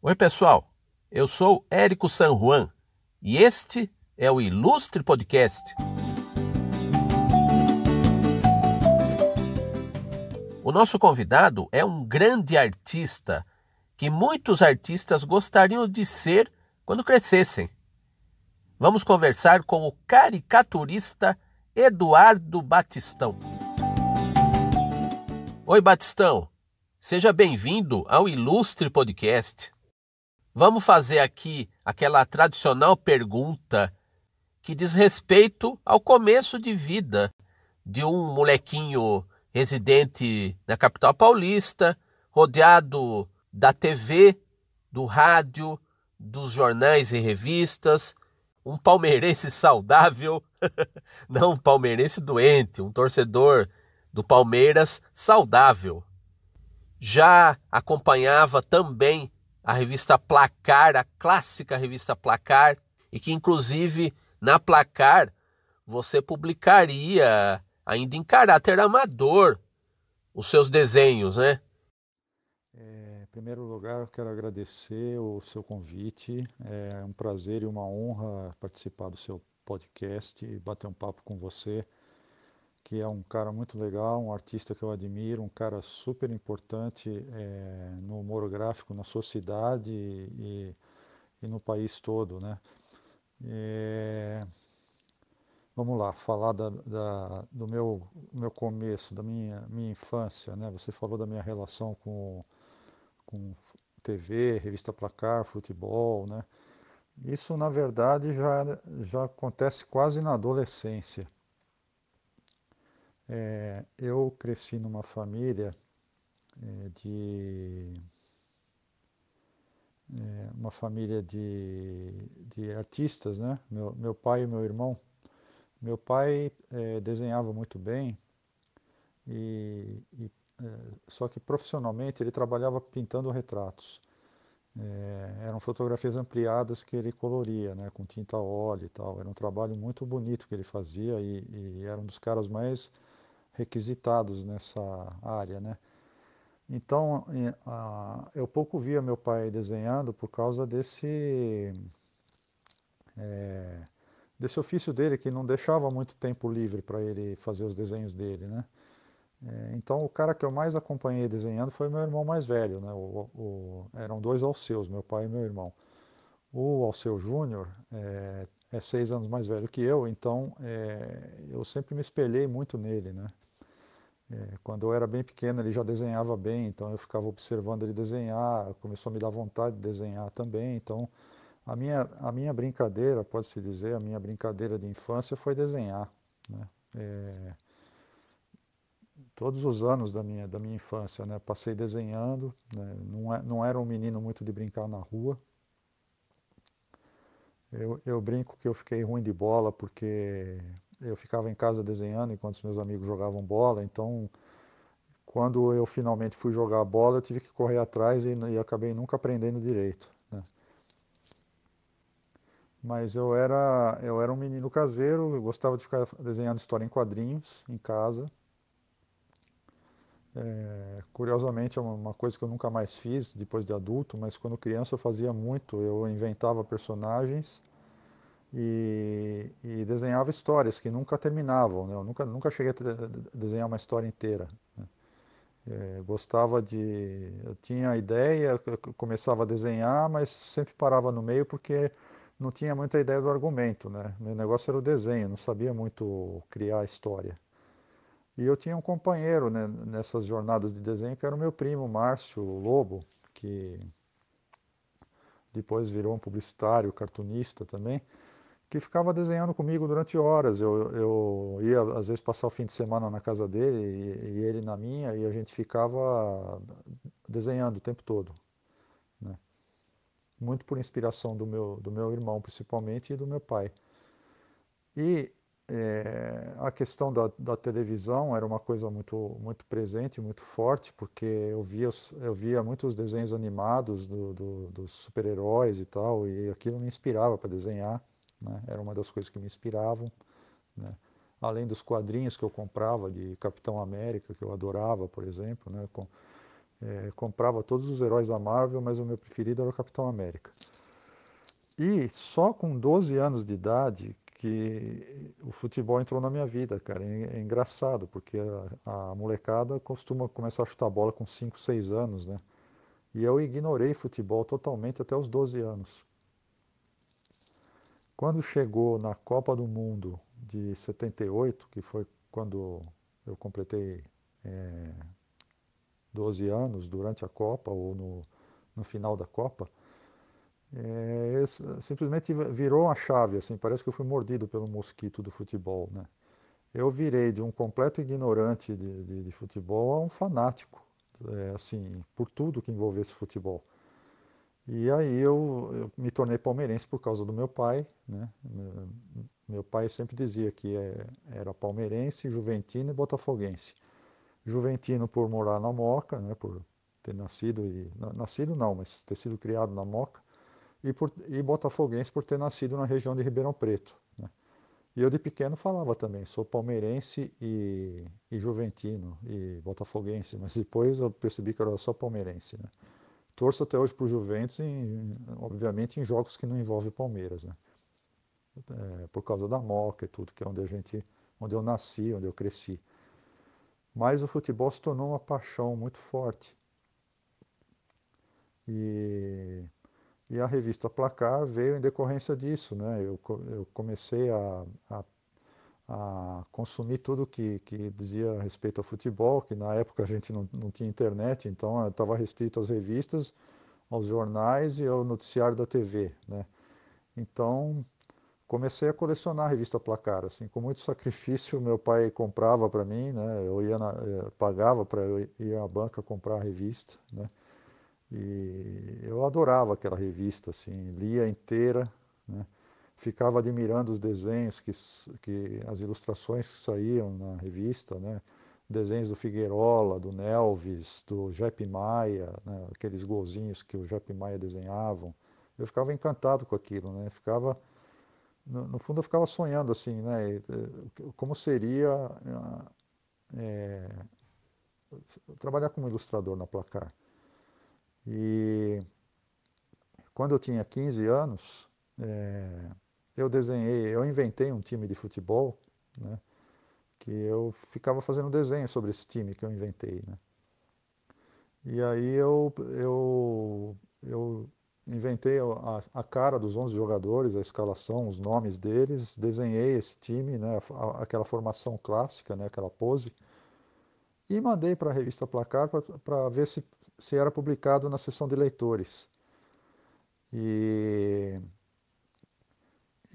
Oi, pessoal. Eu sou Érico San Juan e este é o Ilustre Podcast. O nosso convidado é um grande artista que muitos artistas gostariam de ser quando crescessem. Vamos conversar com o caricaturista Eduardo Batistão. Oi, Batistão. Seja bem-vindo ao Ilustre Podcast. Vamos fazer aqui aquela tradicional pergunta que diz respeito ao começo de vida de um molequinho residente na capital paulista, rodeado da TV, do rádio, dos jornais e revistas, um palmeirense saudável, não um palmeirense doente, um torcedor do Palmeiras saudável. Já acompanhava também a revista Placar, a clássica revista Placar, e que inclusive na Placar você publicaria, ainda em caráter amador, os seus desenhos, né? É, em primeiro lugar, eu quero agradecer o seu convite. É um prazer e uma honra participar do seu podcast e bater um papo com você que é um cara muito legal, um artista que eu admiro, um cara super importante é, no humor gráfico na sua cidade e, e no país todo, né? É, vamos lá, falar da, da, do meu, meu começo, da minha, minha infância, né? Você falou da minha relação com, com TV, revista Placar, futebol, né? Isso, na verdade, já, já acontece quase na adolescência. É, eu cresci numa família é, de é, uma família de, de artistas, né? Meu, meu pai e meu irmão. Meu pai é, desenhava muito bem e, e é, só que profissionalmente ele trabalhava pintando retratos. É, eram fotografias ampliadas que ele coloria, né, com tinta óleo e tal. Era um trabalho muito bonito que ele fazia e, e era um dos caras mais requisitados nessa área, né? Então, eu pouco via meu pai desenhando por causa desse é, desse ofício dele que não deixava muito tempo livre para ele fazer os desenhos dele, né? É, então, o cara que eu mais acompanhei desenhando foi meu irmão mais velho, né? O, o, eram dois Alceus, meu pai e meu irmão. O Alceu Júnior é, é, seis anos mais velho que eu, então eu sempre me espelhei muito nele, né? É, quando eu era bem pequeno, ele já desenhava bem, então eu ficava observando ele desenhar, começou a me dar vontade de desenhar também. Então, a minha, a minha brincadeira, pode-se dizer, a minha brincadeira de infância foi desenhar. Né? É, todos os anos da minha, da minha infância, né? passei desenhando, né? não, é, não era um menino muito de brincar na rua. Eu, eu brinco que eu fiquei ruim de bola porque eu ficava em casa desenhando enquanto os meus amigos jogavam bola, então quando eu finalmente fui jogar bola, eu tive que correr atrás e, e acabei nunca aprendendo direito. Né? Mas eu era, eu era um menino caseiro, eu gostava de ficar desenhando história em quadrinhos em casa. É, curiosamente é uma coisa que eu nunca mais fiz depois de adulto, mas quando criança eu fazia muito. Eu inventava personagens e, e, desenhava histórias que nunca terminavam. Né? Eu nunca, nunca cheguei a desenhar uma história inteira. Né? É, gostava de. Eu tinha a ideia, começava a desenhar, mas sempre parava no meio porque não tinha muita ideia do argumento. Né? Meu negócio era o desenho, não sabia muito criar a história. E eu tinha um companheiro né, nessas jornadas de desenho que era o meu primo, Márcio Lobo, que depois virou um publicitário, cartunista também que ficava desenhando comigo durante horas. Eu, eu ia, às vezes, passar o fim de semana na casa dele e, e ele na minha, e a gente ficava desenhando o tempo todo. Né? Muito por inspiração do meu, do meu irmão, principalmente, e do meu pai. E é, a questão da, da, televisão era uma coisa muito, muito presente, muito forte, porque eu via, eu via muitos desenhos animados do, do, dos super-heróis e tal, e aquilo me inspirava para desenhar. Né? Era uma das coisas que me inspiravam. Né? Além dos quadrinhos que eu comprava de Capitão América, que eu adorava, por exemplo. Né? Com, É, comprava todos os heróis da Marvel, mas o meu preferido era o Capitão América. E só com 12 anos de idade que o futebol entrou na minha vida, cara. É, é engraçado, porque a, a, molecada costuma começar a chutar bola com 5, 6 anos, né? E eu ignorei futebol totalmente até os 12 anos. Quando chegou na Copa do Mundo de 78, que foi quando eu completei é, 12 anos durante a Copa ou no, no final da Copa, é, simplesmente virou uma chave, assim, parece que eu fui mordido pelo mosquito do futebol, né? Eu virei de um completo ignorante de, de, de futebol a um fanático, é, assim, por tudo que envolvesse futebol. E aí eu, eu, me tornei palmeirense por causa do meu pai, né? Meu pai sempre dizia que é, era palmeirense, juventino e botafoguense. Juventino por morar na Moca, né? Por ter nascido e nascido não, mas ter sido criado na Moca e, por, e botafoguense por ter nascido na região de Ribeirão Preto. Né? E eu de pequeno falava também, sou palmeirense e, e juventino e botafoguense, mas depois eu percebi que eu era só palmeirense. Né? Torço até hoje para o Juventus, em, obviamente em jogos que não envolvem Palmeiras, né? É, por causa da Moca e tudo, que é onde a gente, onde eu nasci, onde eu cresci. Mas o futebol se tornou uma paixão muito forte. E e a revista Placar veio em decorrência disso, né? Eu, eu comecei a, a, a, consumir tudo que, que dizia a respeito ao futebol, que na época a gente não, não tinha internet, então estava restrito às revistas, aos jornais e ao noticiário da TV, né? Então comecei a colecionar a revista Placar, assim, com muito sacrifício meu pai comprava para mim, né? Eu ia na, eh, pagava para eu ir à banca comprar a revista, né? E eu adorava aquela revista, assim, lia inteira, né? Ficava admirando os desenhos, que, que, as ilustrações que saíam na revista, né? desenhos do Figueirola, do Nelvis, do Jepp Maia, né? aqueles golzinhos que o Jepp Maia desenhavam. Eu ficava encantado com aquilo, né? ficava, no, no fundo eu ficava sonhando assim, né? como seria é, trabalhar como ilustrador na Placar. E quando eu tinha 15 anos, é, eu desenhei, eu inventei um time de futebol, né, que eu ficava fazendo desenho sobre esse time que eu inventei, né. E aí eu, eu, eu inventei a, a, cara dos 11 jogadores, a escalação, os nomes deles, desenhei esse time, né, a, aquela formação clássica, né, aquela pose, e mandei para a revista Placar para ver se, se era publicado na seção de leitores. E,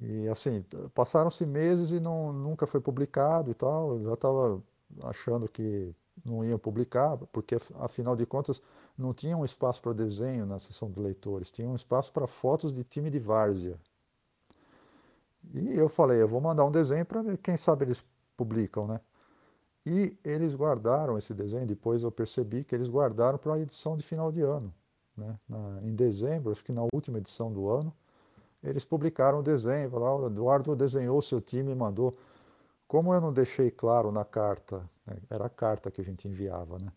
e assim, passaram-se meses e não, nunca foi publicado e tal. Eu já estava achando que não iam publicar, porque afinal de contas não tinha um espaço para desenho na seção de leitores, tinha um espaço para fotos de time de várzea. E eu falei, eu vou mandar um desenho para ver, quem sabe eles publicam, né? E eles guardaram esse desenho, depois eu percebi que eles guardaram para a edição de final de ano. Né? Na, em dezembro, acho que na última edição do ano, eles publicaram o desenho, falaram, o Eduardo desenhou seu time e mandou. Como eu não deixei claro na carta, né? era a carta que a gente enviava, né?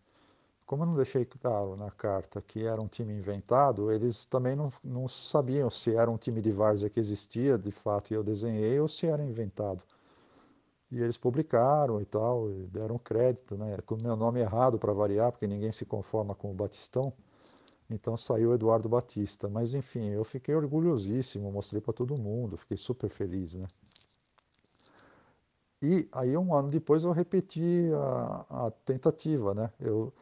Como eu não deixei claro na carta que era um time inventado, eles também não, não sabiam se era um time de várzea que existia de fato e eu desenhei ou se era inventado. E eles publicaram e tal, e deram crédito, né? Com o meu nome errado para variar, porque ninguém se conforma com o Batistão. Então saiu Eduardo Batista. Mas enfim, eu fiquei orgulhosíssimo, mostrei para todo mundo, fiquei super feliz, né? E aí um ano depois eu repeti a, a tentativa, né? Eu,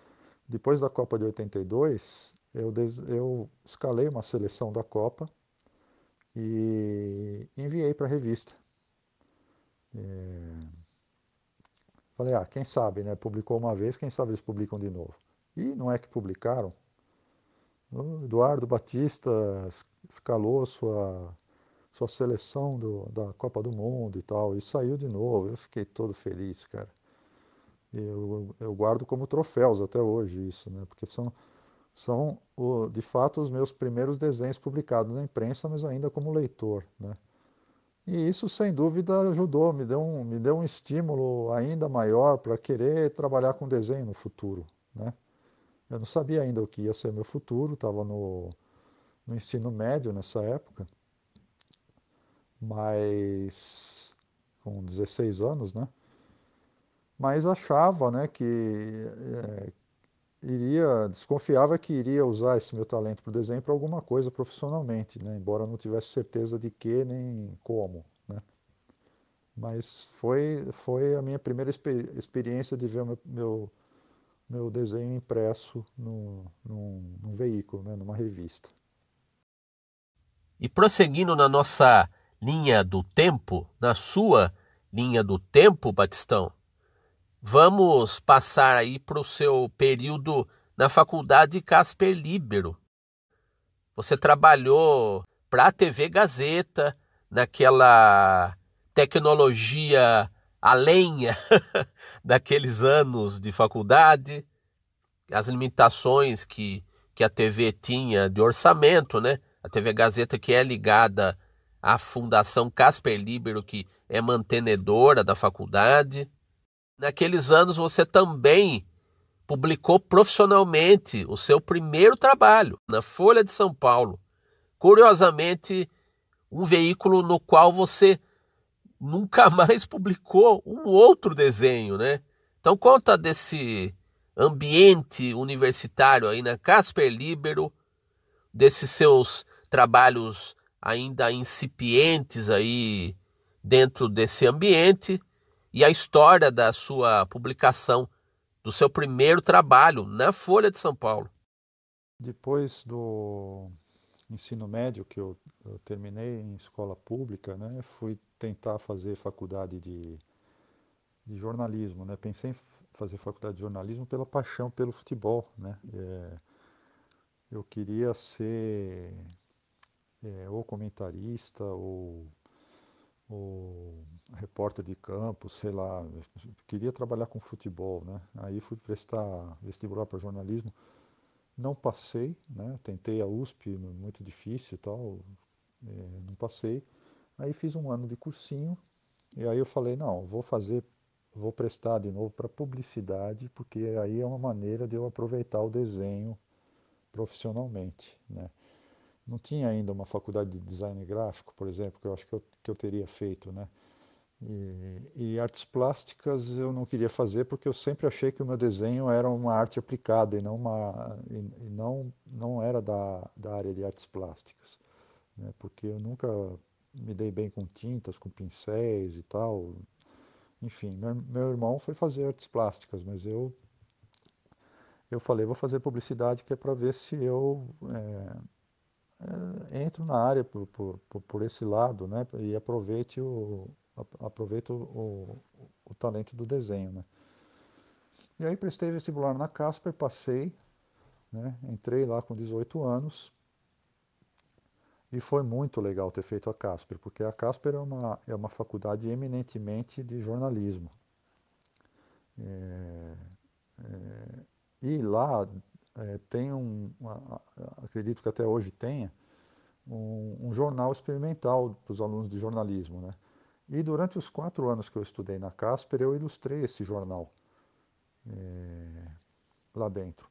depois da Copa de 82, eu, des, eu escalei uma seleção da Copa e enviei para a revista. É... Falei, ah, quem sabe, né? Publicou uma vez, quem sabe eles publicam de novo. E não é que publicaram. O Eduardo Batista escalou sua, sua seleção do, da Copa do Mundo e tal, e saiu de novo. Eu fiquei todo feliz, cara. Eu, eu guardo como troféus até hoje isso, né? Porque são, são de fato os meus primeiros desenhos publicados na imprensa, mas ainda como leitor, né? E isso, sem dúvida, ajudou, me deu um, me deu um estímulo ainda maior para querer trabalhar com desenho no futuro. Né? Eu não sabia ainda o que ia ser meu futuro, estava no, no ensino médio nessa época, mas com 16 anos, né? Mas achava, né, que é, iria, desconfiava que iria usar esse meu talento para o desenho para alguma coisa profissionalmente, né? Embora não tivesse certeza de que nem como, né? Mas foi, foi a minha primeira experi experiência de ver meu, meu, meu desenho impresso no, num, num veículo, né? numa revista. E prosseguindo na nossa linha do tempo, na sua linha do tempo, Batistão, vamos passar aí para o seu período na faculdade Casper Libero. Você trabalhou para a TV Gazeta, naquela tecnologia a lenha daqueles anos de faculdade, as limitações que, que a TV tinha de orçamento, né? A TV Gazeta que é ligada à Fundação Casper Libero, que é mantenedora da faculdade. Naqueles anos você também publicou profissionalmente o seu primeiro trabalho na Folha de São Paulo. Curiosamente, um veículo no qual você nunca mais publicou um outro desenho, né? Então conta desse ambiente universitário aí na Casper Libero, desses seus trabalhos ainda incipientes aí dentro desse ambiente e a história da sua publicação do seu primeiro trabalho na Folha de São Paulo. Depois do ensino médio que eu, eu terminei em escola pública, né, fui tentar fazer faculdade de, de jornalismo, né? Pensei em fazer faculdade de jornalismo pela paixão pelo futebol, né? É, eu queria ser é, ou comentarista ou, ou repórter de campo, sei lá. Queria trabalhar com futebol, né? Aí fui prestar vestibular para jornalismo não passei, né? Tentei a USP, muito difícil e tal, é, não passei. Aí fiz um ano de cursinho e aí eu falei, não, vou fazer, vou prestar de novo para publicidade, porque aí é uma maneira de eu aproveitar o desenho profissionalmente, né? Não tinha ainda uma faculdade de design gráfico, por exemplo, que eu acho que eu, que eu teria feito, né? E, e, artes plásticas eu não queria fazer porque eu sempre achei que o meu desenho era uma arte aplicada e não uma e, e não não era da, da área de artes plásticas, né? Porque eu nunca me dei bem com tintas, com pincéis e tal. Enfim, meu, irmão foi fazer artes plásticas, mas eu eu falei vou fazer publicidade que é para ver se eu é, é, entro na área por, por, por, esse lado, né? E aproveite o aproveito o, o, o talento do desenho, né? E aí prestei vestibular na Casper, passei, né? Entrei lá com 18 anos e foi muito legal ter feito a Casper, porque a Casper é uma, é uma faculdade eminentemente de jornalismo. É, é, e lá é, tem um, acredito que até hoje tenha, um, um jornal experimental para os alunos de jornalismo. Né? E durante os quatro anos que eu estudei na Casper, eu ilustrei esse jornal é, lá dentro.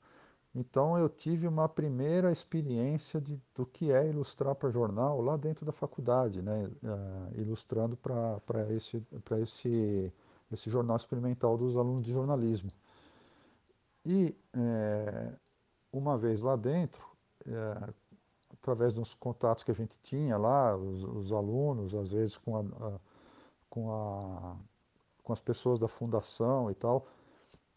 Então eu tive uma primeira experiência de, do que é ilustrar para jornal lá dentro da faculdade, né? Uh, ilustrando para esse, esse, esse jornal experimental dos alunos de jornalismo. E é, uma vez lá dentro, é, através dos contatos que a gente tinha lá, os, os alunos, às vezes com, a, a, com, a, com as pessoas da fundação e tal,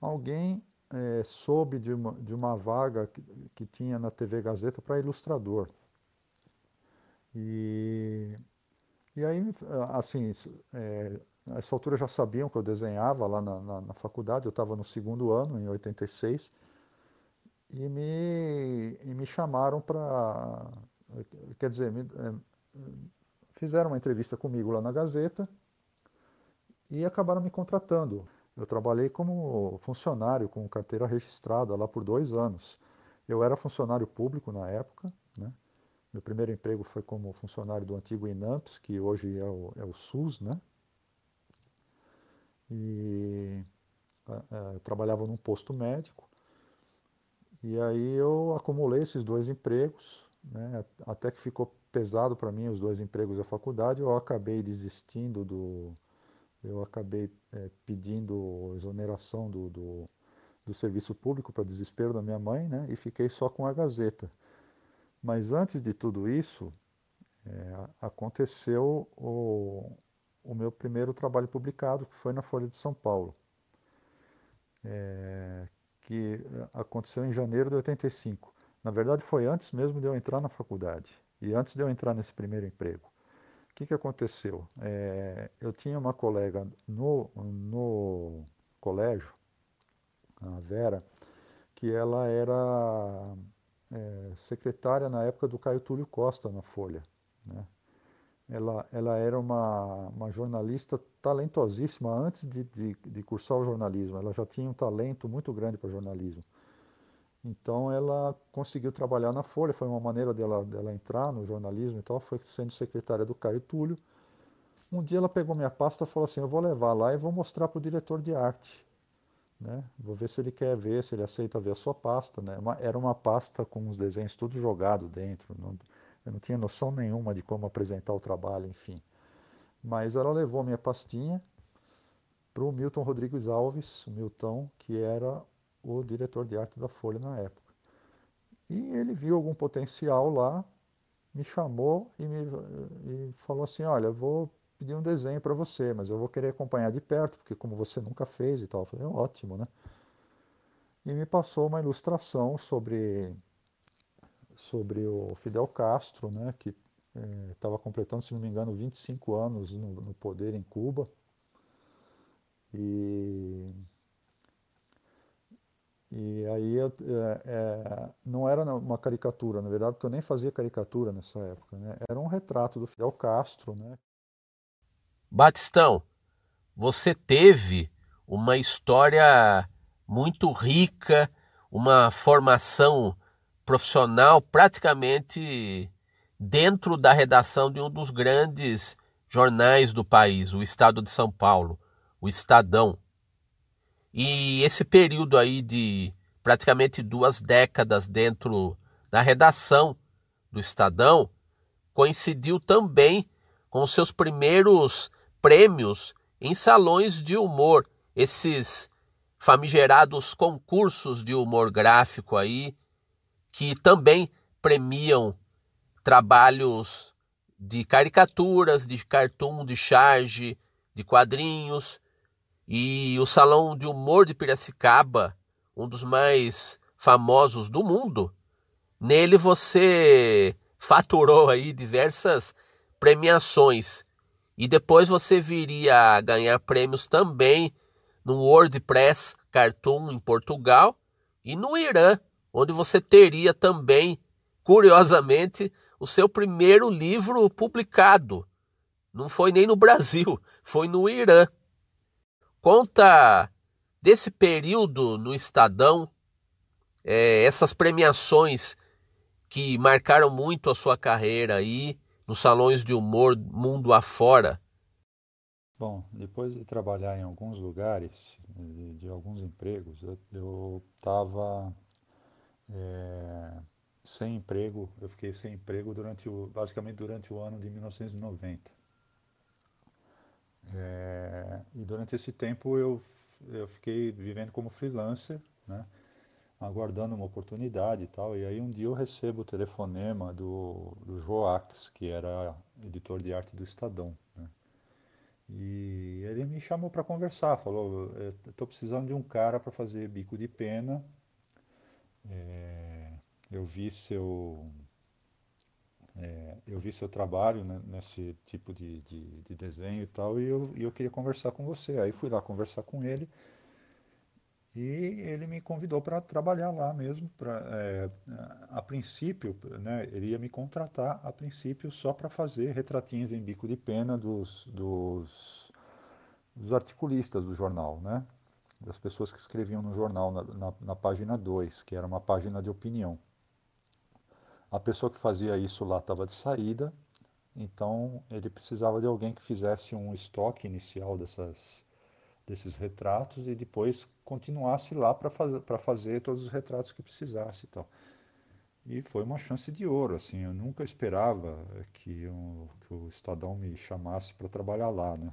alguém é, soube de uma, de uma vaga que, que tinha na TV Gazeta para ilustrador. E, e aí, assim, é, nessa altura já sabiam que eu desenhava lá na, na, na faculdade, eu estava no segundo ano, em 86, e me, e me chamaram para. Quer dizer, me, é, fizeram uma entrevista comigo lá na Gazeta e acabaram me contratando. Eu trabalhei como funcionário com carteira registrada lá por dois anos. Eu era funcionário público na época, né? Meu primeiro emprego foi como funcionário do antigo INAMPS, que hoje é o, é o SUS, né? E trabalhava num posto médico. E aí eu acumulei esses dois empregos, né, até que ficou pesado para mim os dois empregos da faculdade, eu acabei desistindo do. Eu acabei é, pedindo exoneração do, do, do serviço público para desespero da minha mãe, né, e fiquei só com a Gazeta. Mas antes de tudo isso, é, aconteceu o, o meu primeiro trabalho publicado, que foi na Folha de São Paulo, é, que aconteceu em janeiro de 85. Na verdade, foi antes mesmo de eu entrar na faculdade e antes de eu entrar nesse primeiro emprego. Que, que aconteceu? É, eu tinha uma colega no, no colégio, a Vera, que ela era é, secretária na época do Caio Túlio Costa na Folha. Né? Ela, ela era uma, uma jornalista talentosíssima antes de, de, de cursar o jornalismo. Ela já tinha um talento muito grande para jornalismo. Então ela conseguiu trabalhar na Folha, foi uma maneira dela, dela entrar no jornalismo e tal, foi sendo secretária do Caio Túlio. Um dia ela pegou minha pasta e falou assim, eu vou levar lá e vou mostrar para o diretor de arte. Né? Vou ver se ele quer ver, se ele aceita ver a sua pasta. Né? Uma, era uma pasta com os desenhos tudo jogado dentro. Não, eu não tinha noção nenhuma de como apresentar o trabalho, enfim. Mas ela levou minha pastinha para o Milton Rodrigues Alves, o Milton, que era o diretor de arte da Folha na época. E ele viu algum potencial lá, me chamou e, me, e falou assim, olha, vou pedir um desenho para você, mas eu vou querer acompanhar de perto, porque como você nunca fez e tal. Eu falei, ótimo, né? E me passou uma ilustração sobre, sobre o Fidel Castro, né, que estava é, completando, se não me engano, 25 anos no, no poder em Cuba. E e aí é, é, não era uma caricatura, na verdade, porque eu nem fazia caricatura nessa época, né? Era um retrato do Fidel Castro, né? Batistão, você teve uma história muito rica, uma formação profissional praticamente dentro da redação de um dos grandes jornais do país, o Estado de São Paulo, o Estadão. E esse período aí de praticamente duas décadas dentro da redação do Estadão coincidiu também com seus primeiros prêmios em salões de humor, esses famigerados concursos de humor gráfico aí, que também premiam trabalhos de caricaturas, de cartoon, de charge, de quadrinhos, e o Salão de Humor de Piracicaba, um dos mais famosos do mundo, nele você faturou aí diversas premiações. E depois você viria a ganhar prêmios também no WordPress Cartoon em Portugal e no Irã, onde você teria também, curiosamente, o seu primeiro livro publicado. Não foi nem no Brasil, foi no Irã. Conta desse período no Estadão, é, essas premiações que marcaram muito a sua carreira aí nos salões de humor mundo afora. Bom, depois de trabalhar em alguns lugares, de, de alguns empregos, eu estava é, sem emprego, eu fiquei sem emprego durante o, basicamente durante o ano de 1990. É, e durante esse tempo eu, eu fiquei vivendo como freelancer, né? aguardando uma oportunidade e tal. E aí um dia eu recebo o telefonema do, do Joax, que era editor de arte do Estadão. Né? E ele me chamou para conversar, falou, estou precisando de um cara para fazer bico de pena. É, eu vi seu é, eu vi seu trabalho né, nesse tipo de, de, de, desenho e tal, e eu, eu queria conversar com você. Aí fui lá conversar com ele e ele me convidou para trabalhar lá mesmo. Pra, é, a princípio, né, ele ia me contratar a princípio só para fazer retratinhos em bico de pena dos, dos, dos articulistas do jornal, né? das pessoas que escreviam no jornal na, na, na página 2, que era uma página de opinião. A pessoa que fazia isso lá estava de saída, então ele precisava de alguém que fizesse um estoque inicial dessas, desses retratos e depois continuasse lá para fazer, fazer todos os retratos que precisasse e. E foi uma chance de ouro, assim, eu nunca esperava que, um, que o Estadão me chamasse para trabalhar lá, né?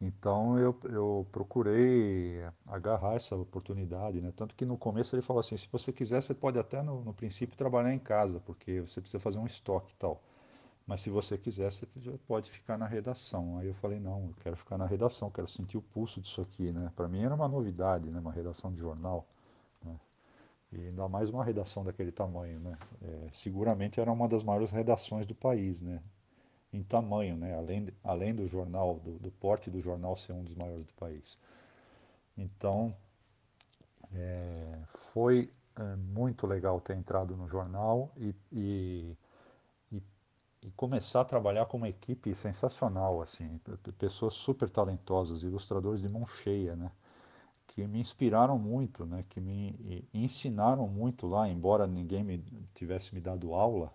Então eu, eu procurei agarrar essa oportunidade, né? Tanto que no começo ele falou assim, se você quiser você pode até no, no princípio trabalhar em casa, porque você precisa fazer um estoque e tal. Mas se você quiser, você pode ficar na redação. Aí eu falei, não, eu quero ficar na redação, quero sentir o pulso disso aqui, né? Para mim era uma novidade, né? Uma redação de jornal. Né? E ainda mais uma redação daquele tamanho, né? É, seguramente era uma das maiores redações do país, né? Em tamanho, né? Além, além do jornal, do, do porte do jornal ser um dos maiores do país. Então, é, foi é, muito legal ter entrado no jornal e, e, e, e, começar a trabalhar com uma equipe sensacional, assim, pessoas super talentosas, ilustradores de mão cheia, né? que me inspiraram muito, né, que me ensinaram muito lá, embora ninguém me tivesse me dado aula,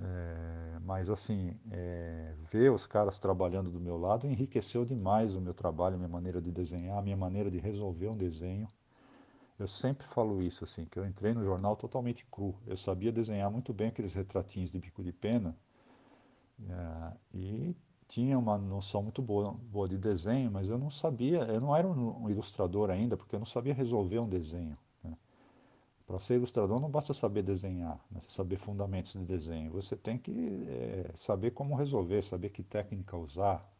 é, mas assim, é, ver os caras trabalhando do meu lado enriqueceu demais o meu trabalho, a minha maneira de desenhar, a minha maneira de resolver um desenho. Eu sempre falo isso, assim, que eu entrei no jornal totalmente cru. Eu sabia desenhar muito bem aqueles retratinhos de bico de pena é, e tinha uma noção muito boa, boa de desenho, mas eu não sabia, eu não era um ilustrador ainda, porque eu não sabia resolver um desenho. Para ser ilustrador não basta saber desenhar, né? saber fundamentos de desenho, você tem que é, saber como resolver, saber que técnica usar,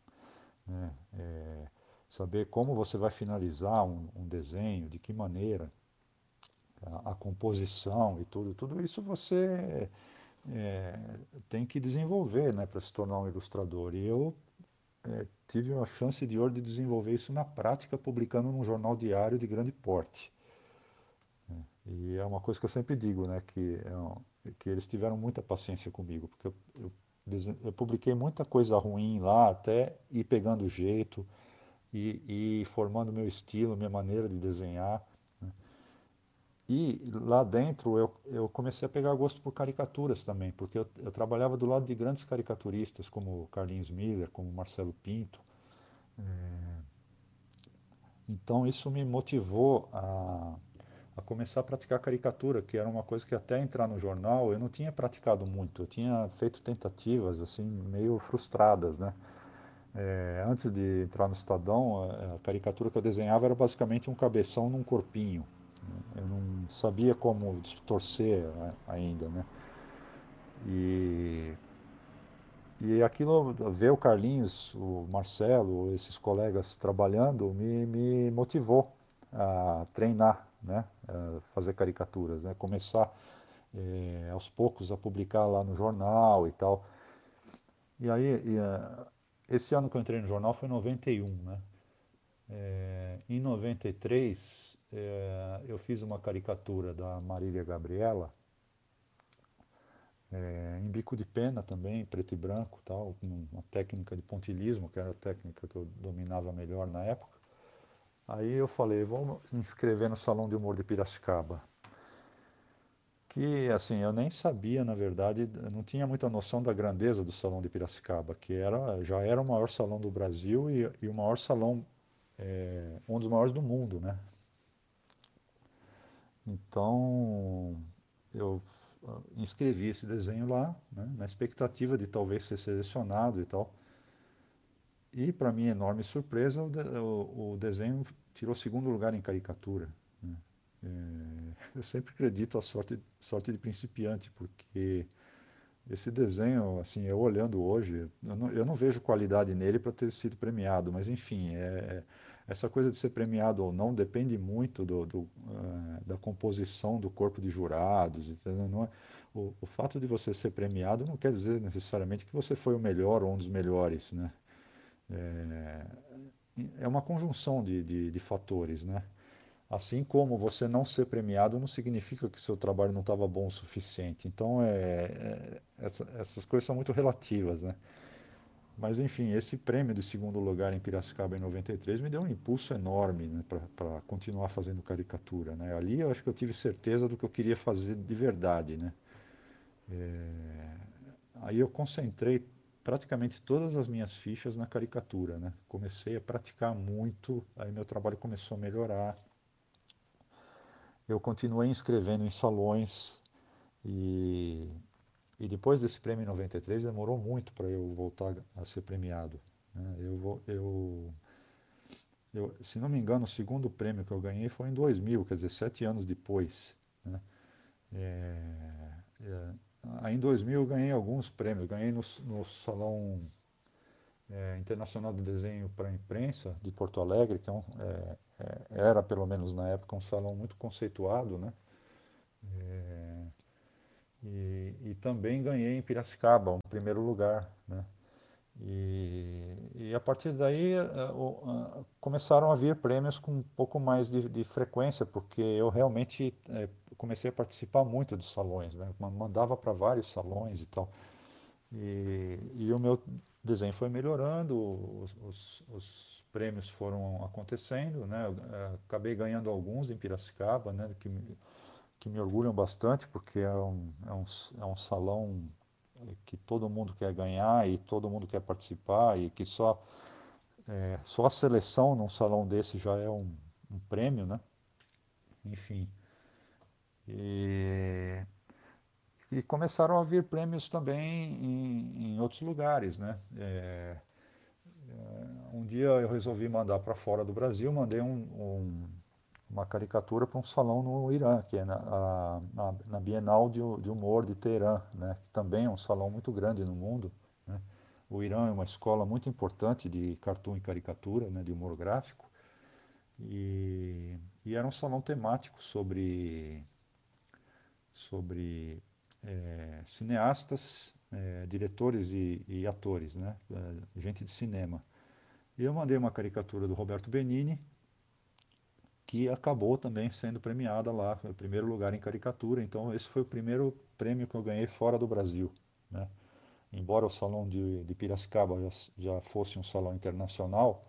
né? é, saber como você vai finalizar um, um desenho, de que maneira, a, a, composição e tudo, tudo isso você é, tem que desenvolver né, para se tornar um ilustrador. E eu tive a chance de ouro de desenvolver isso na prática, publicando num jornal diário de grande porte. E é uma coisa que eu sempre digo, né, que, é, que eles tiveram muita paciência comigo, porque eu, eu, eu, publiquei muita coisa ruim lá, até ir pegando jeito e, e formando meu estilo, minha maneira de desenhar. E lá dentro eu, eu comecei a pegar gosto por caricaturas também, porque eu, eu trabalhava do lado de grandes caricaturistas, como Carlinhos Miller, como Marcelo Pinto. É... Então isso me motivou a, a começar a praticar caricatura, que era uma coisa que até entrar no jornal eu não tinha praticado muito. Eu tinha feito tentativas assim meio frustradas, né? É, antes de entrar no Estadão, a, caricatura que eu desenhava era basicamente um cabeção num corpinho. Eu não sabia como distorcer ainda, né? E, e aquilo, ver o Carlinhos, o Marcelo, esses colegas trabalhando, me, me motivou a treinar, né? A fazer caricaturas, né? Começar é, aos poucos a publicar lá no jornal e tal. E aí, e, esse ano que eu entrei no jornal foi 91, né? É, em 93, é, eu fiz uma caricatura da Marília Gabriela, é, em bico de pena também, preto e branco, tal, uma técnica de pontilismo, que era a técnica que eu dominava melhor na época. Aí eu falei, vamos me inscrever no Salão de Humor de Piracicaba. Que, assim, eu nem sabia, na verdade, não tinha muita noção da grandeza do Salão de Piracicaba, que era, já era o maior salão do Brasil e, e o maior salão, é, um dos maiores do mundo, né? Então, eu ah, inscrevi esse desenho lá, né, na expectativa de talvez ser selecionado e tal. E, para minha enorme surpresa, o, o, o, desenho tirou segundo lugar em caricatura. Né. É, eu sempre acredito a sorte, sorte de principiante, porque esse desenho, assim, eu olhando hoje, eu não, eu não vejo qualidade nele para ter sido premiado, mas enfim, é, essa coisa de ser premiado ou não depende muito do, do, uh, da composição do corpo de jurados. Não é, o, o, fato de você ser premiado não quer dizer necessariamente que você foi o melhor ou um dos melhores. Né? É, é uma conjunção de, de, de fatores. Né? Assim como você não ser premiado não significa que seu trabalho não estava bom o suficiente. Então, é, é, essa, essas coisas são muito relativas. Né? Mas enfim, esse prêmio de segundo lugar em Piracicaba em 93 me deu um impulso enorme né, para continuar fazendo caricatura. Né? Ali eu acho que eu tive certeza do que eu queria fazer de verdade. Né? É... Aí eu concentrei praticamente todas as minhas fichas na caricatura, né? Comecei a praticar muito, aí meu trabalho começou a melhorar. Eu continuei inscrevendo em salões e, e depois desse prêmio em 93 demorou muito para eu voltar a ser premiado. Né? Eu, eu, eu, se não me engano, o segundo prêmio que eu ganhei foi em 2000, quer dizer, sete anos depois. Né? É, é, aí em 2000 eu ganhei alguns prêmios. Ganhei no, no Salão é, Internacional de Desenho para a Imprensa de Porto Alegre, que é um, é, é, era, pelo menos na época, um salão muito conceituado, né? É, e, e, também ganhei em Piracicaba, um primeiro lugar, né? E, e a partir daí uh, uh, começaram a vir prêmios com um pouco mais de, de frequência, porque eu realmente uh, comecei a participar muito dos salões, né? mandava para vários salões e tal. E, e, o meu desenho foi melhorando, os, os, os prêmios foram acontecendo, né? Eu, acabei ganhando alguns em Piracicaba, né? Que, que me orgulham bastante, porque é um, é um, é um salão que todo mundo quer ganhar e todo mundo quer participar e que só, é, só a seleção num salão desse já é um, um prêmio, né? Enfim. E, e, começaram a vir prêmios também em, em outros lugares, né? É, é um dia eu resolvi mandar para fora do Brasil, mandei um, um uma caricatura para um salão no Irã, que é na, a, na, na Bienal de, de, Humor de Teherã, né, que também é um salão muito grande no mundo. Né. O Irã é uma escola muito importante de cartoon e caricatura, né, de humor gráfico, e, e era um salão temático sobre, sobre é, cineastas, é, diretores e, e atores, né, é, gente de cinema. E eu mandei uma caricatura do Roberto Benini, que acabou também sendo premiada lá, foi o primeiro lugar em caricatura. Então, esse foi o primeiro prêmio que eu ganhei fora do Brasil. Né? Embora o salão de, de Piracicaba já, já, fosse um salão internacional,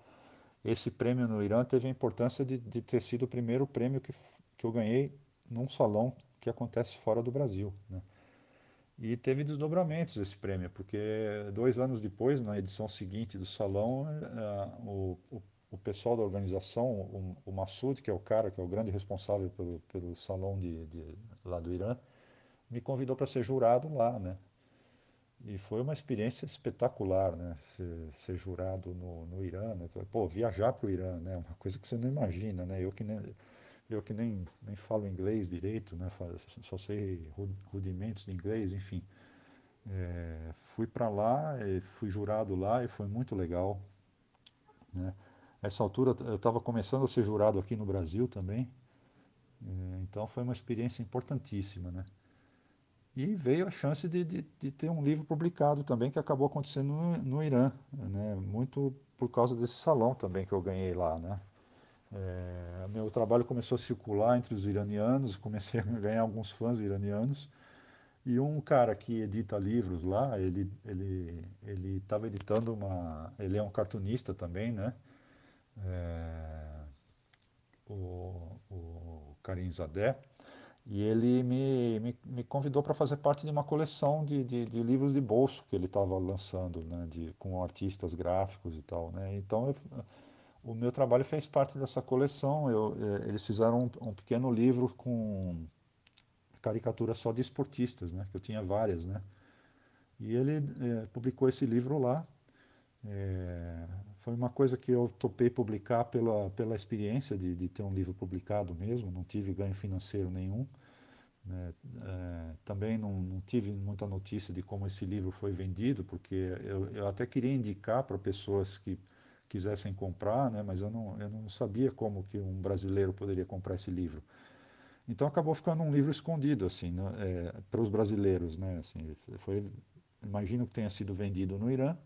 esse prêmio no Irã teve a importância de, de ter sido o primeiro prêmio que, que eu ganhei num salão que acontece fora do Brasil. Né? E teve desdobramentos esse prêmio, porque dois anos depois, na edição seguinte do salão, uh, o, o o pessoal da organização, o, o Massoud, que é o cara que é o grande responsável pelo, pelo salão de, de lá do Irã, me convidou para ser jurado lá, né? E foi uma experiência espetacular, né? Ser, ser jurado no, no Irã, né? Pô, viajar para o Irã, né? Uma coisa que você não imagina, né? Eu que nem, eu que nem, nem falo inglês direito, né? Só sei rudimentos de inglês, enfim. É, fui para lá, fui jurado lá e foi muito legal, né? Nessa altura eu estava começando a ser jurado aqui no Brasil também, é, então foi uma experiência importantíssima, né? E veio a chance de, de, de ter um livro publicado também, que acabou acontecendo no, no, Irã, né? Muito por causa desse salão também que eu ganhei lá, né? É, meu trabalho começou a circular entre os iranianos, comecei a ganhar alguns fãs iranianos. E um cara que edita livros lá, ele ele ele estava editando uma, ele é um cartunista também, né? É, o, o Karim Zadeh, e ele me, me, me convidou para fazer parte de uma coleção de, de, de livros de bolso que ele estava lançando, né, de, com artistas gráficos e tal. Né? Então, eu, o meu trabalho fez parte dessa coleção. Eu, é, eles fizeram um, um, pequeno livro com caricaturas só de esportistas, né, que eu tinha várias. Né? E ele é, publicou esse livro lá. É, foi uma coisa que eu topei publicar pela, pela experiência de, de ter um livro publicado mesmo, não tive ganho financeiro nenhum. Né? É, também não, não, tive muita notícia de como esse livro foi vendido, porque eu, eu até queria indicar para pessoas que quisessem comprar, né? mas eu não, eu não sabia como que um brasileiro poderia comprar esse livro. Então acabou ficando um livro escondido assim, né? é, para os brasileiros, né? Assim, foi, imagino que tenha sido vendido no Irã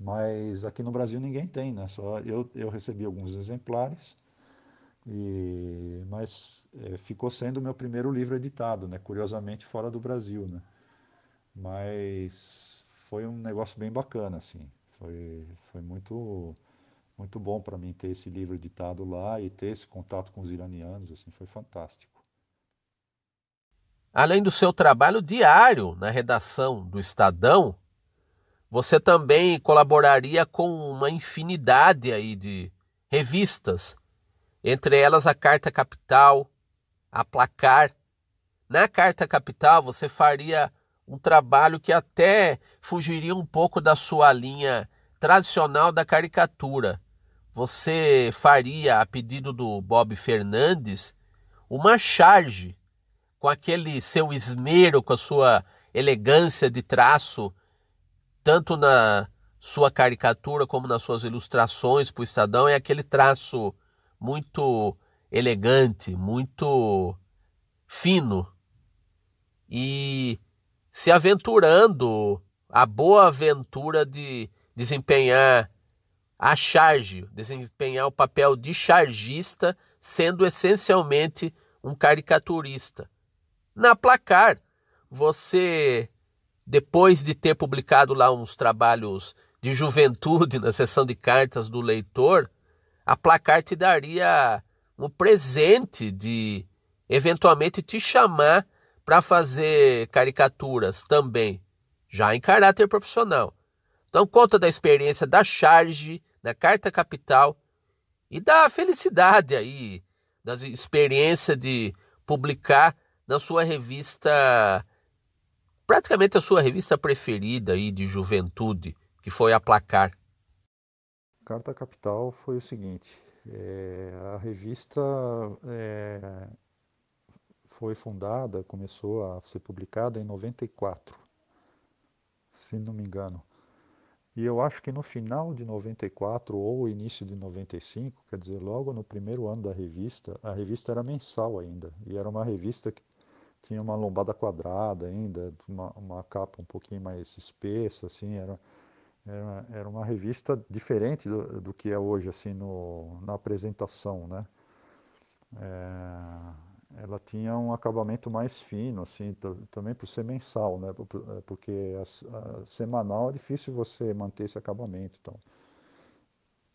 mas aqui no Brasil ninguém tem, né? Só eu, eu recebi alguns exemplares, e, mas é, ficou sendo o meu primeiro livro editado, né? Curiosamente fora do Brasil, né? Mas foi um negócio bem bacana, assim. Foi, foi muito muito bom para mim ter esse livro editado lá e ter esse contato com os iranianos, assim, foi fantástico. Além do seu trabalho diário na redação do Estadão, você também colaboraria com uma infinidade aí de revistas, entre elas a Carta Capital, a Placar. Na Carta Capital você faria um trabalho que até fugiria um pouco da sua linha tradicional da caricatura. Você faria, a pedido do Bob Fernandes, uma charge com aquele seu esmero, com a sua elegância de traço tanto na sua caricatura como nas suas ilustrações para o Estadão, é aquele traço muito elegante, muito fino e se aventurando a boa aventura de desempenhar a charge, desempenhar o papel de chargista, sendo essencialmente um caricaturista. Na placar, você depois de ter publicado lá uns trabalhos de juventude na seção de cartas do leitor, a Placar te daria um presente de eventualmente te chamar para fazer caricaturas também, já em caráter profissional. Então conta da experiência da charge, da carta capital e da felicidade aí, da experiência de publicar na sua revista praticamente a sua revista preferida aí de juventude, que foi a Placar. Carta Capital foi o seguinte, é, a revista é, foi fundada, começou a ser publicada em 94, se não me engano. E eu acho que no final de 94 ou início de 95, quer dizer, logo no primeiro ano da revista, a revista era mensal ainda. E era uma revista que tinha uma lombada quadrada ainda, uma, uma capa um pouquinho mais espessa, assim, era, era, era uma revista diferente do, do que é hoje, assim, no, na apresentação, né? É, ela tinha um acabamento mais fino, assim, também por ser mensal, né? Porque a, a, semanal é difícil você manter esse acabamento, então.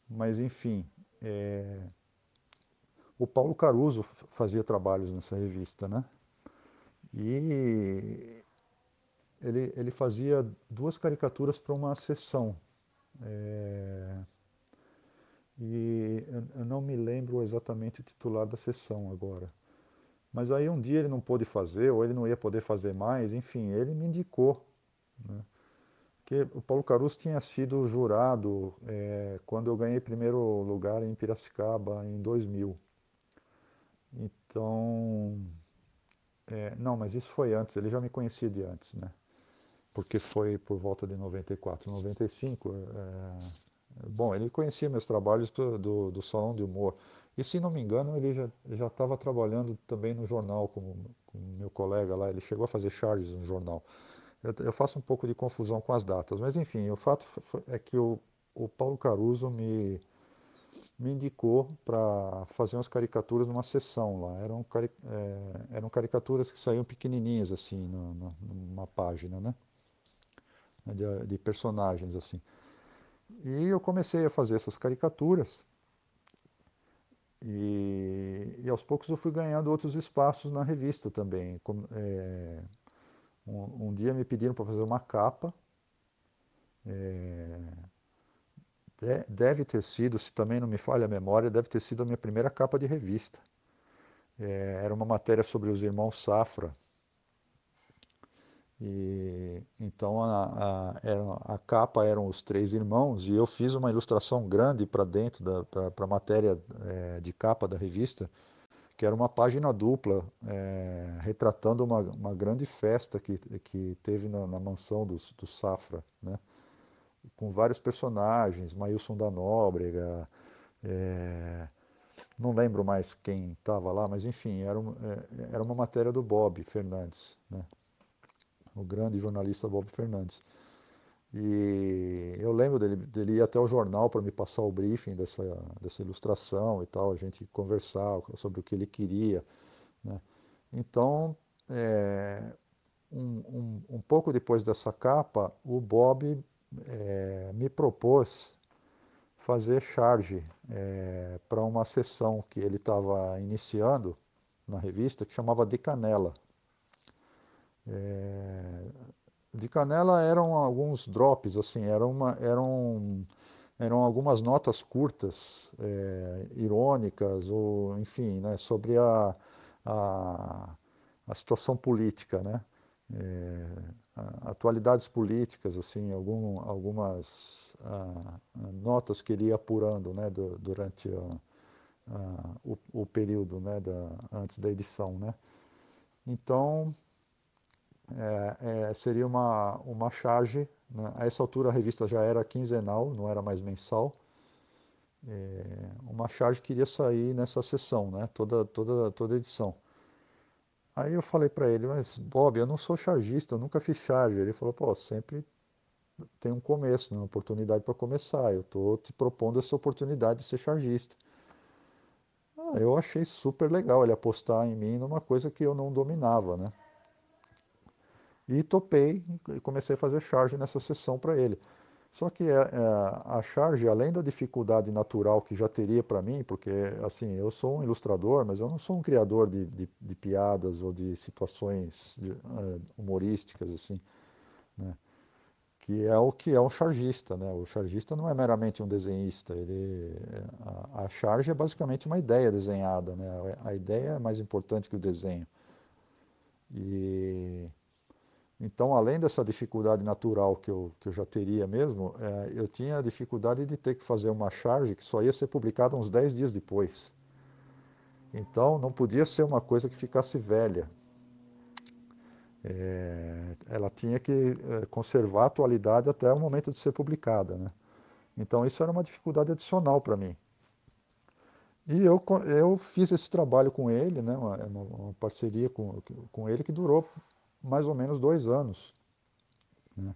Mas enfim, é... o Paulo Caruso fazia trabalhos nessa revista, né? E ele, ele fazia duas caricaturas para uma sessão. É, e eu, eu não me lembro exatamente o titular da sessão agora. Mas aí um dia ele não pôde fazer, ou ele não ia poder fazer mais, enfim, ele me indicou. Né? Porque o Paulo Caruso tinha sido jurado é, quando eu ganhei primeiro lugar em Piracicaba em 2000. Então, é, não, mas isso foi antes, ele já me conhecia de antes, né? Porque foi por volta de 94, 95. É, bom, ele conhecia meus trabalhos do, do, Salão de Humor. E se não me engano, ele já estava trabalhando também no jornal com, com meu colega lá. Ele chegou a fazer charges no jornal. Eu, eu, faço um pouco de confusão com as datas, mas enfim, o fato é que o, o Paulo Caruso me, me indicou para fazer umas caricaturas numa sessão lá. Eram, cari é, eram caricaturas que saíam pequenininhas assim no, no, numa página, né? De, de, personagens assim. E eu comecei a fazer essas caricaturas e, e aos poucos eu fui ganhando outros espaços na revista também. Como, é, um, um, dia me pediram para fazer uma capa. É, deve ter sido, se também não me falha a memória, deve ter sido a minha primeira capa de revista. É, era uma matéria sobre os irmãos Safra. E, então a, a, a, capa eram os três irmãos e eu fiz uma ilustração grande para dentro para a matéria é, de capa da revista, que era uma página dupla é, retratando uma, uma grande festa que, que teve na, na mansão dos, do Safra, né? Com vários personagens, Maílson da Nóbrega, é, não lembro mais quem estava lá, mas enfim, era, um, é, era uma matéria do Bob Fernandes, né? o grande jornalista Bob Fernandes. E eu lembro dele, dele ir até o jornal para me passar o briefing dessa, dessa ilustração e tal, a gente conversar sobre o que ele queria. Né? Então, é, um, um, um pouco depois dessa capa, o Bob é, me propôs fazer charge é, para uma sessão que ele estava iniciando na revista que chamava De Canela. É, de canela eram alguns drops, assim, era uma, eram, eram algumas notas curtas, irônicas, ou enfim, né, sobre a, a, a situação política, né? É, atualidades políticas, assim, algum, algumas ah, notas que ele ia apurando né, do, durante a, o, o, período né, da, antes da edição. Né? Então, é, é, seria uma, uma charge. Né? A essa altura a revista já era quinzenal, não era mais mensal. É, uma charge que iria sair nessa sessão, né? toda, toda, toda edição. Aí eu falei para ele, mas Bob, eu não sou chargista, eu nunca fiz charge. Ele falou, pô, sempre tem um começo, né? uma oportunidade para começar. Eu estou te propondo essa oportunidade de ser chargista. Ah, eu achei super legal ele apostar em mim numa coisa que eu não dominava, né? E topei e comecei a fazer charge nessa sessão para ele. Só que é, a charge, além da dificuldade natural que já teria para mim, porque assim, eu sou um ilustrador, mas eu não sou um criador de, de, de piadas ou de situações de, uh, humorísticas, assim, né? que é o que é um chargista, né? O chargista não é meramente um desenhista, ele, a, a charge é basicamente uma ideia desenhada, né? A, a ideia é mais importante que o desenho. E então, além dessa dificuldade natural que eu, que eu já teria mesmo, é, eu tinha a dificuldade de ter que fazer uma charge que só ia ser publicada uns 10 dias depois. Então, não podia ser uma coisa que ficasse velha. É, ela tinha que é, conservar a atualidade até o momento de ser publicada. Né? Então, isso era uma dificuldade adicional para mim. E eu, eu fiz esse trabalho com ele, né, uma, uma parceria com, com ele que durou mais ou menos dois anos. Né?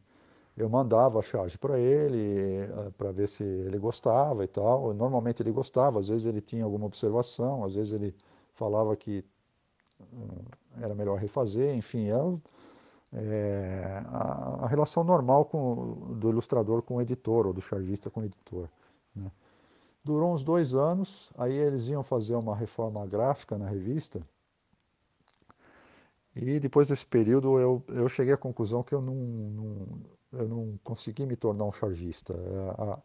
Eu mandava a charge para ele, eh, para ver se ele gostava e tal. Normalmente ele gostava, às vezes ele tinha alguma observação, às vezes ele falava que eh, era melhor refazer, enfim, é, é a, a, relação normal com, do ilustrador com o editor, ou do chargista com o editor. Né? Durou uns dois anos, aí eles iam fazer uma reforma gráfica na revista, e depois desse período eu, eu cheguei à conclusão que eu não, não eu não consegui me tornar um chargista. É, a,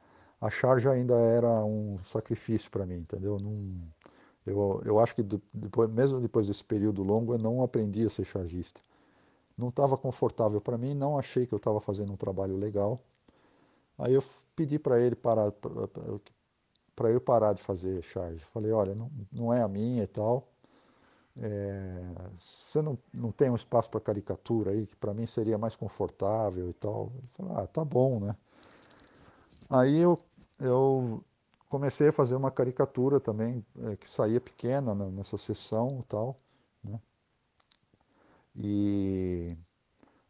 a charge ainda era um sacrifício para mim, entendeu? Não, eu, eu acho que depois, mesmo depois desse período longo eu não aprendi a ser chargista. Não estava confortável para mim, não achei que eu estava fazendo um trabalho legal. Aí eu pedi para ele parar, para eu parar de fazer charge. Falei, olha, não, não é a minha e tal é, você não, não tem um espaço para caricatura aí, que para mim seria mais confortável e tal. Ele falou, ah, tá bom, né? Aí eu, eu comecei a fazer uma caricatura também, é, que saía pequena na, nessa sessão e tal, né? E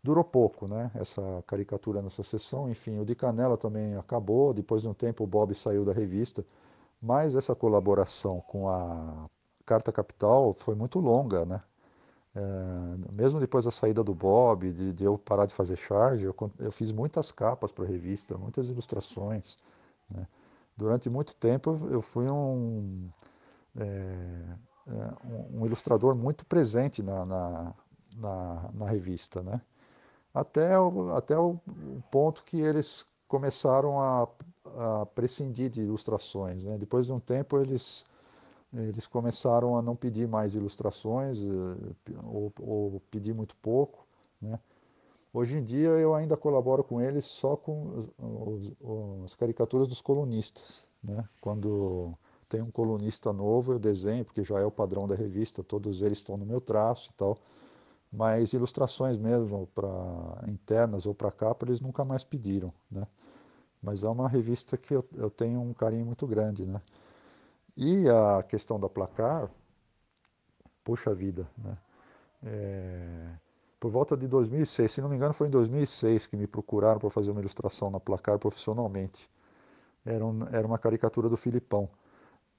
durou pouco, né? Essa caricatura nessa sessão. Enfim, o de Canela também acabou. Depois de um tempo, o Bob saiu da revista. Mas essa colaboração com a Carta Capital foi muito longa, né? É, mesmo depois da saída do Bob, de, de eu parar de fazer charge, eu, eu fiz muitas capas para a revista, muitas ilustrações. Né? Durante muito tempo eu fui um, é, um, um, ilustrador muito presente na, na, na, na revista, né? Até o, até o ponto que eles começaram a, a prescindir de ilustrações, né? Depois de um tempo eles eles começaram a não pedir mais ilustrações eh, ou, ou pedir muito pouco. Né? Hoje em dia eu ainda colaboro com eles só com os, os, as caricaturas dos colunistas. Né? Quando tem um colunista novo eu desenho, porque já é o padrão da revista, todos eles estão no meu traço e tal. Mas ilustrações mesmo para internas ou para capa eles nunca mais pediram. Né? Mas é uma revista que eu, eu tenho um carinho muito grande. Né? E a questão da placar, puxa vida, né? É, por volta de 2006, se não me engano foi em 2006 que me procuraram para fazer uma ilustração na placar profissionalmente. Era, um, era uma caricatura do Filipão.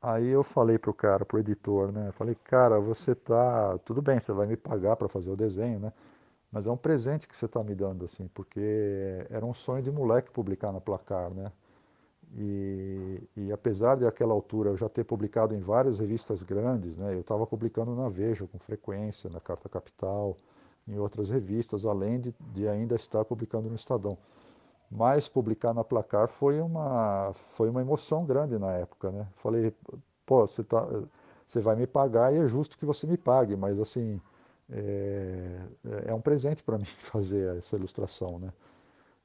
Aí eu falei pro cara, pro editor, né? Falei, cara, você tá. Tudo bem, você vai me pagar para fazer o desenho, né? Mas é um presente que você está me dando, assim, porque era um sonho de moleque publicar na placar, né? E, e, apesar de aquela altura eu já ter publicado em várias revistas grandes, né, eu estava publicando na Veja com frequência, na Carta Capital, em outras revistas, além de, de ainda estar publicando no Estadão. Mas publicar na Placar foi uma, foi uma emoção grande na época, né? Falei, pô, você, tá, você vai me pagar e é justo que você me pague, mas assim, é, é um presente para mim fazer essa ilustração, né?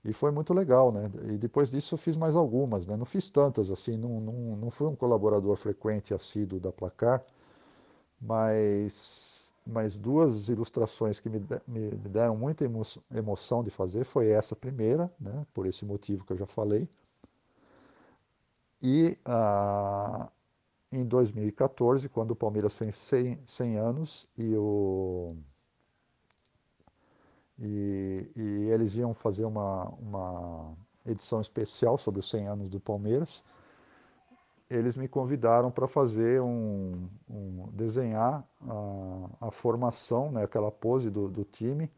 E foi muito legal, né? E depois disso eu fiz mais algumas, né? Não fiz tantas, assim, não, não, não fui um colaborador frequente assíduo da Placar, mas, mas duas ilustrações que me, me, me deram muita emo, emoção de fazer foi essa primeira, né? Por esse motivo que eu já falei. E ah, em 2014, quando o Palmeiras fez 100, 100 anos e o e, e eles iam fazer uma, uma edição especial sobre os 100 anos do Palmeiras. Eles me convidaram para fazer um, um desenhar a, a, formação, né, aquela pose do, do time,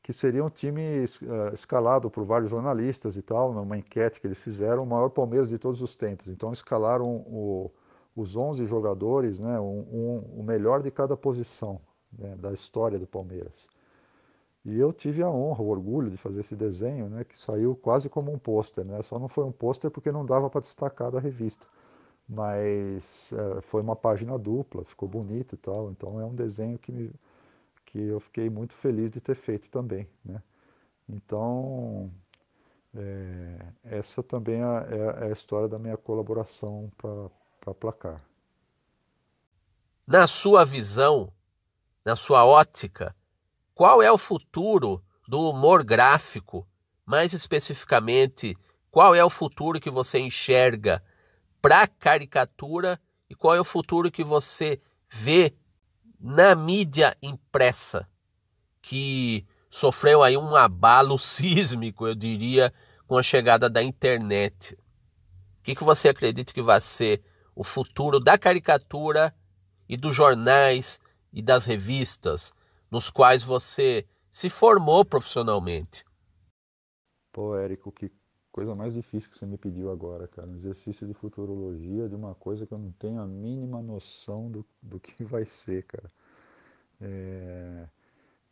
que seria um time uh, escalado por vários jornalistas e tal, numa enquete que eles fizeram, o maior Palmeiras de todos os tempos. Então escalaram o, os 11 jogadores, né, um, um, o melhor de cada posição né, da história do Palmeiras. E eu tive a honra, o orgulho de fazer esse desenho, né, que saiu quase como um pôster. Né? Só não foi um pôster porque não dava para destacar da revista. Mas é, foi uma página dupla, ficou bonito e tal. Então é um desenho que, me, que eu fiquei muito feliz de ter feito também. Né? Então, é, essa também é, é, é, a história da minha colaboração para Placar. Na sua visão, na sua ótica, qual é o futuro do humor gráfico? Mais especificamente, qual é o futuro que você enxerga para a caricatura e qual é o futuro que você vê na mídia impressa, que sofreu aí um abalo sísmico, eu diria, com a chegada da internet. O que, que você acredita que vai ser o futuro da caricatura e dos jornais e das revistas? Nos quais você se formou profissionalmente. Pô, Érico, que coisa mais difícil que você me pediu agora, cara. Um exercício de futurologia de uma coisa que eu não tenho a mínima noção do, do que vai ser, cara. É...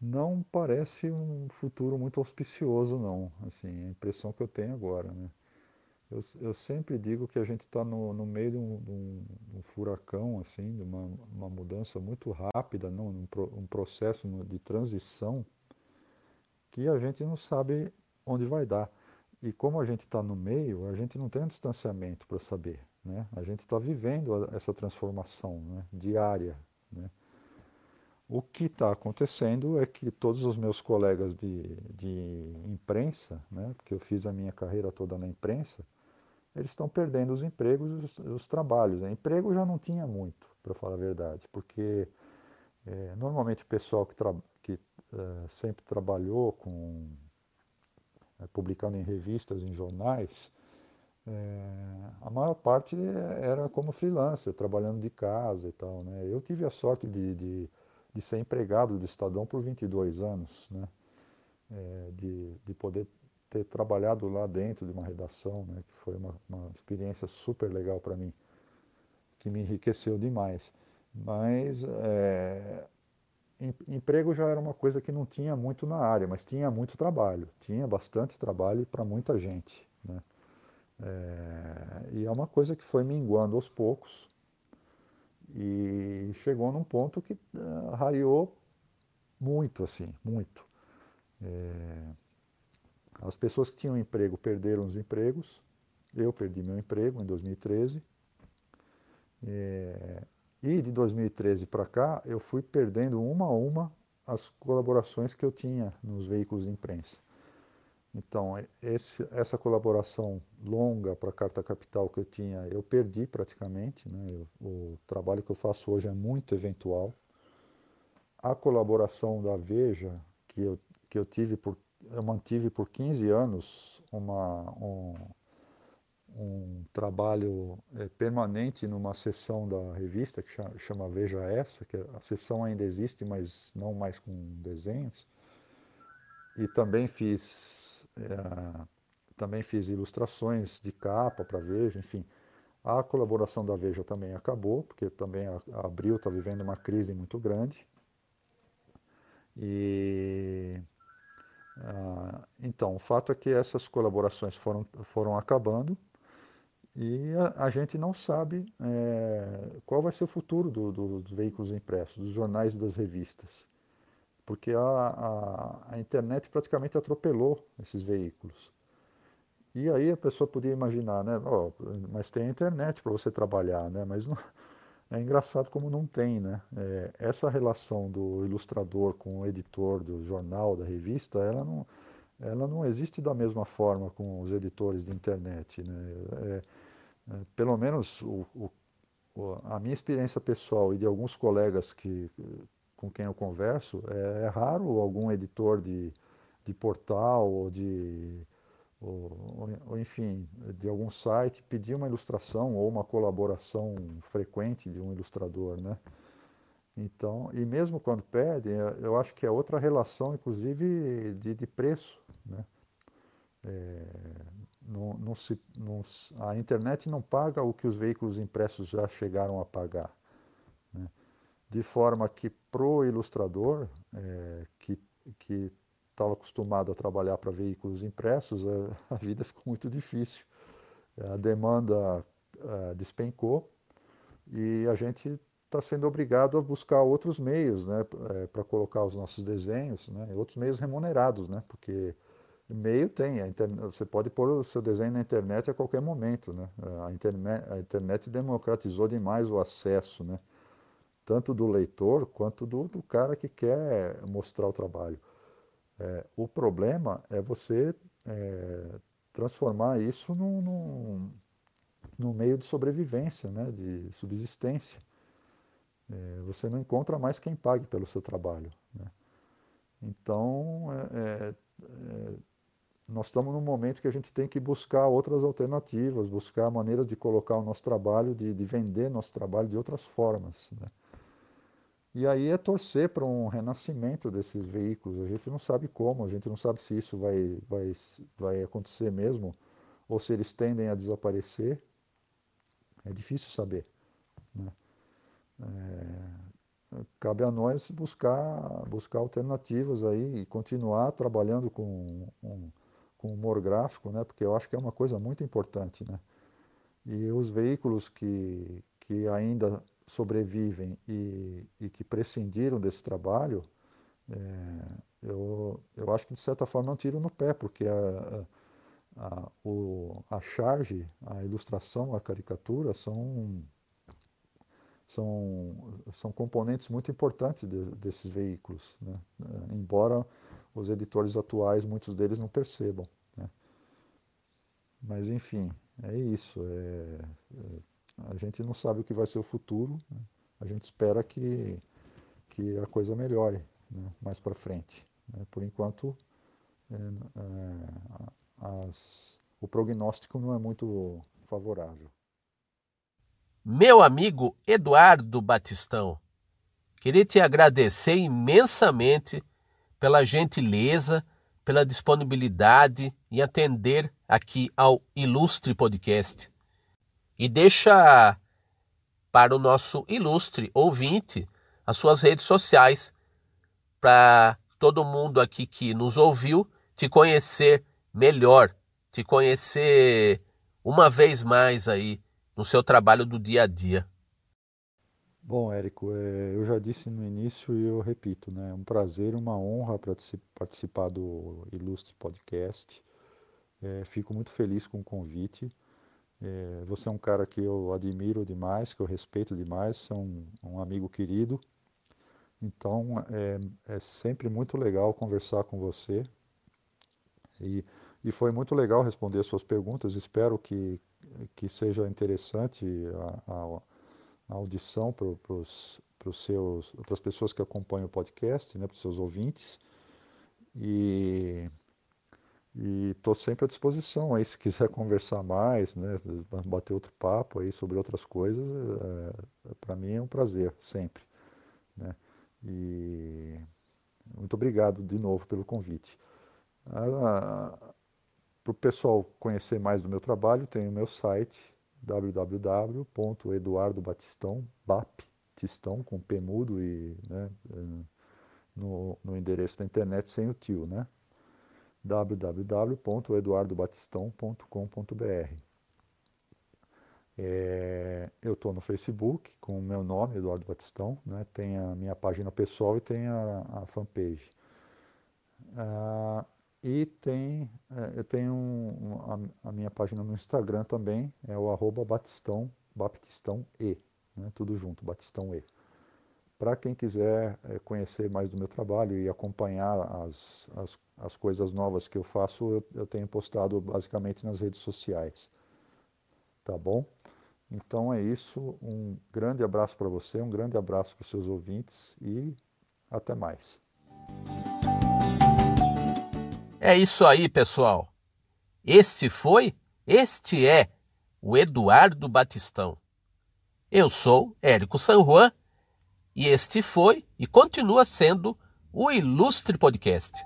Não parece um futuro muito auspicioso, não. Assim, a impressão que eu tenho agora, né? Eu, eu sempre digo que a gente está no, no, meio de um, de, um, de um, furacão, assim, de uma, uma mudança muito rápida, não, um, um processo de transição que a gente não sabe onde vai dar. E como a gente está no meio, a gente não tem um distanciamento para saber. Né? A gente está vivendo essa transformação né? diária. Né? O que está acontecendo é que todos os meus colegas de, de imprensa, né? porque eu fiz a minha carreira toda na imprensa, eles estão perdendo os empregos e os, os, trabalhos. Né? Emprego já não tinha muito, para falar a verdade, porque é, normalmente o pessoal que, tra que é, sempre trabalhou com é, publicando em revistas, em jornais, a maior parte era como freelancer, trabalhando de casa e tal. Né? Eu tive a sorte de, de, de ser empregado do Estadão por 22 anos, né? De, de poder ter trabalhado lá dentro de uma redação, né, que foi uma, uma experiência super legal para mim, que me enriqueceu demais. Mas é, em, emprego já era uma coisa que não tinha muito na área, mas tinha muito trabalho, tinha bastante trabalho para muita gente. Né? É, e é uma coisa que foi minguando aos poucos e chegou num ponto que uh, muito, assim, muito. É, as pessoas que tinham emprego perderam os empregos. Eu perdi meu emprego em 2013. É, e de 2013 para cá, eu fui perdendo uma a uma as colaborações que eu tinha nos veículos de imprensa. Então, esse, essa colaboração longa para a Carta Capital que eu tinha, eu perdi praticamente. Né? Eu, o trabalho que eu faço hoje é muito eventual. A colaboração da Veja, que eu, que eu tive por eu mantive por 15 anos uma, um, um trabalho é, permanente numa seção da revista que chama, chama, Veja Essa, que a seção ainda existe, mas não mais com desenhos. E também fiz, é, também fiz ilustrações de capa para Veja, enfim. A colaboração da Veja também acabou, porque também a, a Abril está vivendo uma crise muito grande. E ah, então, o fato é que essas colaborações foram, foram acabando e a, a gente não sabe é, qual vai ser o futuro do, do, dos veículos impressos, dos jornais e das revistas, porque a, a, a internet praticamente atropelou esses veículos. E aí a pessoa podia imaginar, né? Oh, mas tem a internet para você trabalhar, né? Mas não, é engraçado como não tem, né? É, essa relação do ilustrador com o editor do jornal, da revista, ela não, ela não existe da mesma forma com os editores de internet, né? É, é, pelo menos o, o, a minha experiência pessoal e de alguns colegas que, com quem eu converso, é, é raro algum editor de, de portal ou de ou, ou, enfim, de algum site, pedir uma ilustração ou uma colaboração frequente de um ilustrador, né? Então, e mesmo quando pedem, eu acho que é outra relação, inclusive, de, de preço, né? É, não, não se, não, a internet não paga o que os veículos impressos já chegaram a pagar. Né? De forma que, pro ilustrador, é, que, que estava acostumado a trabalhar para veículos impressos, a, a, vida ficou muito difícil. A demanda a, despencou e a gente está sendo obrigado a buscar outros meios né, é, para colocar os nossos desenhos, né, outros meios remunerados, né, porque meio tem, internet, você pode pôr o seu desenho na internet a qualquer momento. Né, a, internet, a internet democratizou demais o acesso, né, tanto do leitor quanto do, do cara que quer mostrar o trabalho. É, o problema é você é, transformar isso num, num, num, meio de sobrevivência, né, de subsistência. É, você não encontra mais quem pague pelo seu trabalho. Né? Então, é, é, é, nós estamos num momento que a gente tem que buscar outras alternativas, buscar maneiras de colocar o nosso trabalho, de, de vender nosso trabalho de outras formas. Né? E aí é torcer para um renascimento desses veículos. A gente não sabe como, a gente não sabe se isso vai, vai, vai acontecer mesmo ou se eles tendem a desaparecer. É difícil saber. Né? É, cabe a nós buscar, buscar alternativas aí e continuar trabalhando com, um, com humor gráfico, né? porque eu acho que é uma coisa muito importante. Né? E os veículos que, que ainda sobrevivem e, e que prescindiram desse trabalho, é, eu, eu acho que de certa forma é um tiro no pé, porque a, a, o, a charge, a ilustração, a caricatura são, são, são componentes muito importantes de, desses veículos, né? embora os editores atuais, muitos deles não percebam. Né? Mas enfim, é isso. É, é, a gente não sabe o que vai ser o futuro. Né? A gente espera que, que a coisa melhore né? mais para frente. Né? Por enquanto, é, é, as, o prognóstico não é muito favorável. Meu amigo Eduardo Batistão, queria te agradecer imensamente pela gentileza, pela disponibilidade em atender aqui ao Ilustre Podcast e deixa para o nosso ilustre ouvinte as suas redes sociais para todo mundo aqui que nos ouviu te conhecer melhor, te conhecer uma vez mais aí no seu trabalho do dia a dia. Bom, Érico, é, eu já disse no início e eu repito, né? É um prazer, uma honra participar do Ilustre Podcast. É, fico muito feliz com o convite. É, você é um cara que eu admiro demais, que eu respeito demais, é um, um amigo querido. Então é, é, sempre muito legal conversar com você. E, e foi muito legal responder suas perguntas. Espero que, que seja interessante a, a, a audição para as pessoas que acompanham o podcast, né, para os seus ouvintes. E e estou sempre à disposição aí, se quiser conversar mais, né, bater outro papo aí sobre outras coisas, é, para mim é um prazer, sempre. Né? E muito obrigado de novo pelo convite. Para o pessoal conhecer mais do meu trabalho, tem o meu site www.eduardobatistão, batistão com P mudo e, né, no, no endereço da internet sem o tio, né? www.eduardobatistão.com.br é, eu estou no Facebook com o meu nome, Eduardo Batistão, né? tem a minha página pessoal e tem a, a fanpage. Ah, e tem, é, eu tenho um, a, a, minha página no Instagram também, é o arroba Batistão, Baptistão E, né? tudo junto, Batistão E. Para quem quiser é, conhecer mais do meu trabalho e acompanhar as, as, as coisas novas que eu faço, eu, eu tenho postado basicamente nas redes sociais. Tá bom? Então é isso. Um grande abraço para você, um grande abraço para os seus ouvintes e até mais. É isso aí, pessoal. Este foi, este é o Eduardo Batistão. Eu sou Érico San Juan e este foi e continua sendo o Ilustre Podcast.